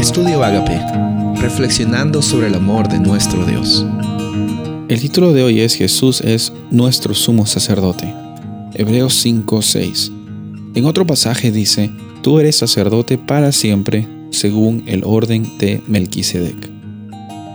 Estudio Agape, reflexionando sobre el amor de nuestro Dios. El título de hoy es Jesús es nuestro sumo sacerdote. Hebreos 5:6. En otro pasaje dice, Tú eres sacerdote para siempre, según el orden de Melquisedec.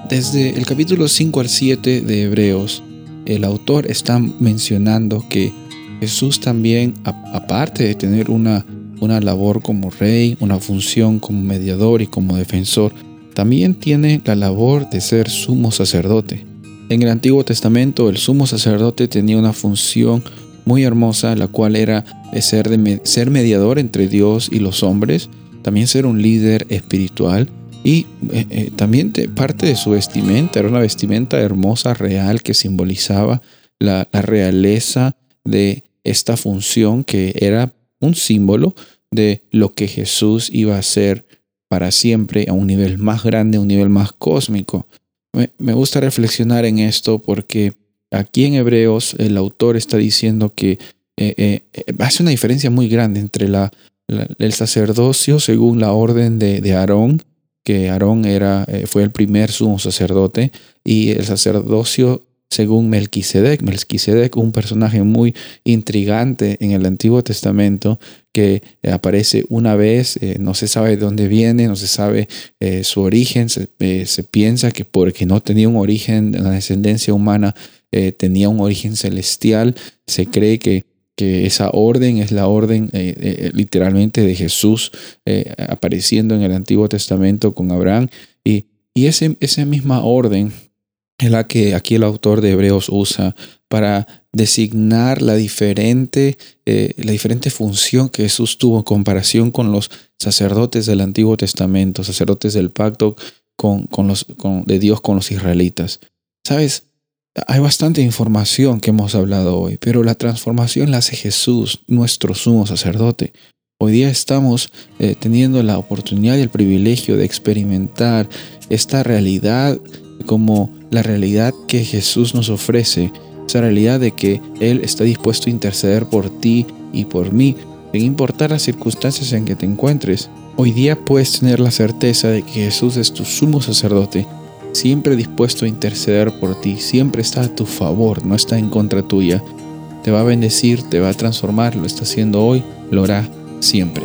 Desde el capítulo 5 al 7 de Hebreos, el autor está mencionando que Jesús también, aparte de tener una, una labor como rey, una función como mediador y como defensor, también tiene la labor de ser sumo sacerdote. En el Antiguo Testamento el sumo sacerdote tenía una función muy hermosa, la cual era ser, de, ser mediador entre Dios y los hombres, también ser un líder espiritual y eh, eh, también parte de su vestimenta era una vestimenta hermosa, real, que simbolizaba la, la realeza de esta función que era un símbolo de lo que Jesús iba a hacer para siempre a un nivel más grande, a un nivel más cósmico. Me, gusta reflexionar en esto porque aquí en Hebreos el autor está diciendo que eh, eh, hace una diferencia muy grande entre la, el sacerdocio según la orden de, de Aarón, que Aarón era, eh, fue el primer sumo sacerdote, y el sacerdocio según Melquisedec. Melquisedec, un personaje muy intrigante en el Antiguo Testamento que aparece una vez, eh, no se sabe de dónde viene, no se sabe eh, su origen, se, eh, se, piensa que porque no tenía un origen de la descendencia humana, tenía un origen celestial, se cree que que esa orden es la orden literalmente de Jesús apareciendo en el Antiguo Testamento con Abraham. Y, y ese, esa misma orden es la que aquí el autor de Hebreos usa para designar la diferente, eh, la diferente función que Jesús tuvo en comparación con los sacerdotes del Antiguo Testamento, sacerdotes del pacto con, con los, con, de Dios con los israelitas. Sabes, hay bastante información que hemos hablado hoy, pero la transformación la hace Jesús, nuestro sumo sacerdote. Hoy día estamos eh, teniendo la oportunidad y el privilegio de experimentar esta realidad como la realidad que Jesús nos ofrece, esa realidad de que Él está dispuesto a interceder por ti y por mí, sin importar las circunstancias en que te encuentres. Hoy día puedes tener la certeza de que Jesús es tu sumo sacerdote, siempre dispuesto a interceder por ti, siempre está a tu favor, no está en contra tuya. Te va a bendecir, te va a transformar, lo está haciendo hoy, lo hará siempre.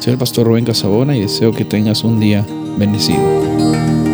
Soy el pastor Rubén Casabona y deseo que tengas un día bendecido.